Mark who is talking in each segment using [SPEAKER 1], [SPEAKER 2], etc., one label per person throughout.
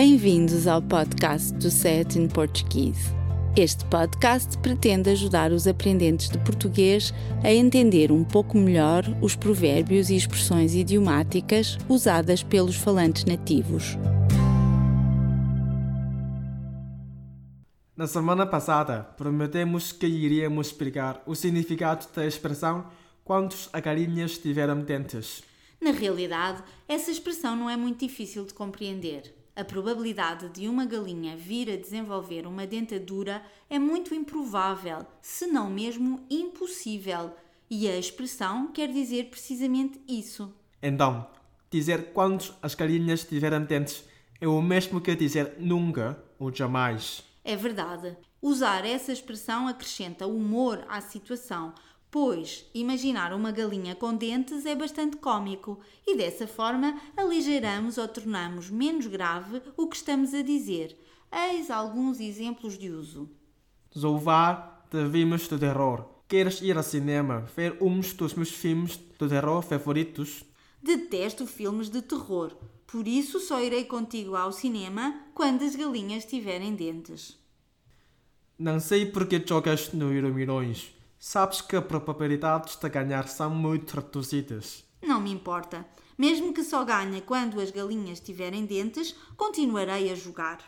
[SPEAKER 1] Bem-vindos ao podcast do Set in Portuguese. Este podcast pretende ajudar os aprendentes de português a entender um pouco melhor os provérbios e expressões idiomáticas usadas pelos falantes nativos.
[SPEAKER 2] Na semana passada, prometemos que iríamos explicar o significado da expressão quantos a galinhas tiveram dentes.
[SPEAKER 1] Na realidade, essa expressão não é muito difícil de compreender. A probabilidade de uma galinha vir a desenvolver uma dentadura é muito improvável, se não mesmo impossível, e a expressão quer dizer precisamente isso.
[SPEAKER 2] Então, dizer quantos as galinhas tiveram dentes é o mesmo que dizer nunca ou jamais.
[SPEAKER 1] É verdade. Usar essa expressão acrescenta humor à situação, Pois, imaginar uma galinha com dentes é bastante cômico e dessa forma aligeiramos ou tornamos menos grave o que estamos a dizer. Eis alguns exemplos de uso.
[SPEAKER 2] Zouvar de filmes de terror. Queres ir ao cinema ver um dos meus filmes de terror favoritos?
[SPEAKER 1] Detesto filmes de terror, por isso só irei contigo ao cinema quando as galinhas tiverem dentes.
[SPEAKER 2] Não sei porque jogas no Euro Milhões sabes que as probabilidades de ganhar são muito reduzidas.
[SPEAKER 1] Não me importa. Mesmo que só ganhe quando as galinhas tiverem dentes, continuarei a jogar.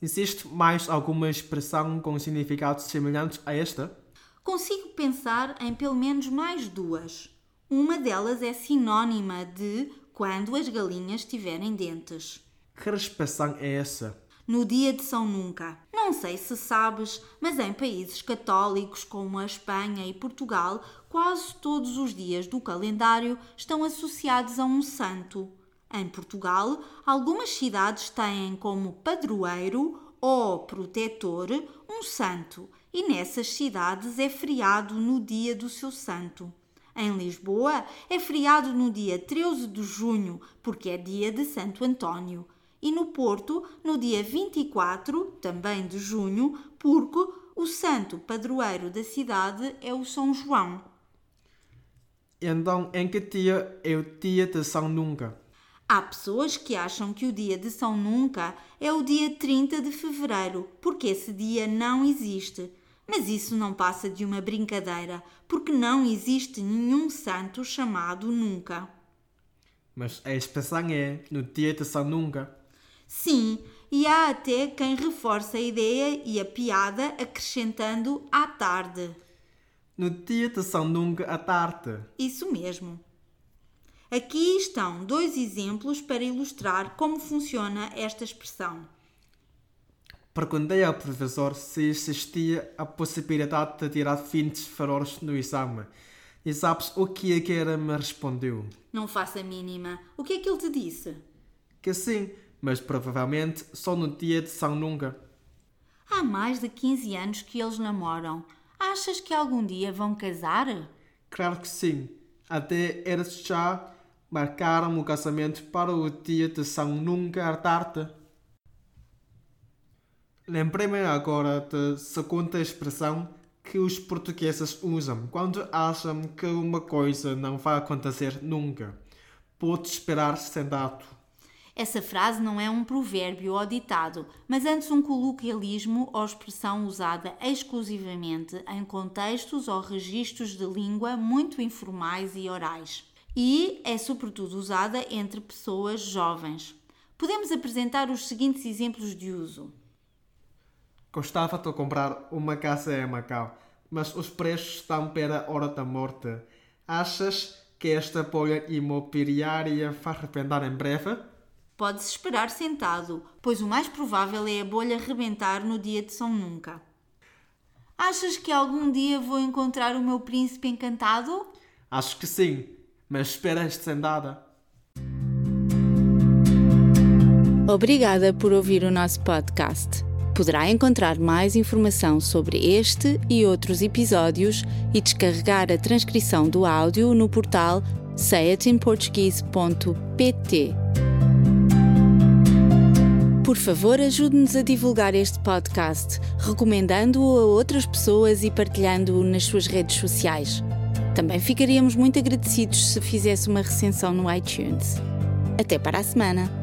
[SPEAKER 2] Existe mais alguma expressão com significados semelhantes a esta?
[SPEAKER 1] Consigo pensar em pelo menos mais duas. Uma delas é sinônima de quando as galinhas tiverem dentes.
[SPEAKER 2] Que expressão é essa?
[SPEAKER 1] no dia de São Nunca. Não sei se sabes, mas em países católicos como a Espanha e Portugal, quase todos os dias do calendário estão associados a um santo. Em Portugal, algumas cidades têm como padroeiro ou protetor um santo, e nessas cidades é feriado no dia do seu santo. Em Lisboa é feriado no dia 13 de junho, porque é dia de Santo António e no Porto, no dia 24, também de junho, porque o santo padroeiro da cidade é o São João.
[SPEAKER 2] Então, em que dia é o dia de São Nunca?
[SPEAKER 1] Há pessoas que acham que o dia de São Nunca é o dia 30 de fevereiro, porque esse dia não existe. Mas isso não passa de uma brincadeira, porque não existe nenhum santo chamado Nunca.
[SPEAKER 2] Mas a expressão é no dia de São Nunca.
[SPEAKER 1] Sim, e há até quem reforça a ideia e a piada acrescentando à tarde.
[SPEAKER 2] No dia de São Nunca à tarde.
[SPEAKER 1] Isso mesmo. Aqui estão dois exemplos para ilustrar como funciona esta expressão.
[SPEAKER 2] Perguntei ao professor se existia a possibilidade de tirar 20 valores no exame. E sabes o que é que ele me respondeu?
[SPEAKER 1] Não faço a mínima. O que é que ele te disse?
[SPEAKER 2] Que sim, mas provavelmente só no dia de São Nunca.
[SPEAKER 1] Há mais de 15 anos que eles namoram. Achas que algum dia vão casar?
[SPEAKER 2] Claro que sim. Até eles já marcaram o casamento para o dia de São Nunca à tarde. Lembrei-me agora da segunda expressão que os portugueses usam quando acham que uma coisa não vai acontecer nunca. Pode esperar sentado.
[SPEAKER 1] Essa frase não é um provérbio ou ditado, mas antes um coloquialismo ou expressão usada exclusivamente em contextos ou registros de língua muito informais e orais. E é sobretudo usada entre pessoas jovens. Podemos apresentar os seguintes exemplos de uso.
[SPEAKER 2] Gostava de comprar uma casa em Macau, mas os preços estão pela hora da morte. Achas que esta bolha imobiliária vai arrependar em breve?
[SPEAKER 1] Pode-se esperar sentado, pois o mais provável é a bolha rebentar no dia de São Nunca. Achas que algum dia vou encontrar o meu príncipe encantado?
[SPEAKER 2] Acho que sim, mas espera sentada.
[SPEAKER 1] Obrigada por ouvir o nosso podcast. Poderá encontrar mais informação sobre este e outros episódios e descarregar a transcrição do áudio no portal sayatinportuguese.pt. Por favor, ajude-nos a divulgar este podcast, recomendando-o a outras pessoas e partilhando-o nas suas redes sociais. Também ficaríamos muito agradecidos se fizesse uma recensão no iTunes. Até para a semana!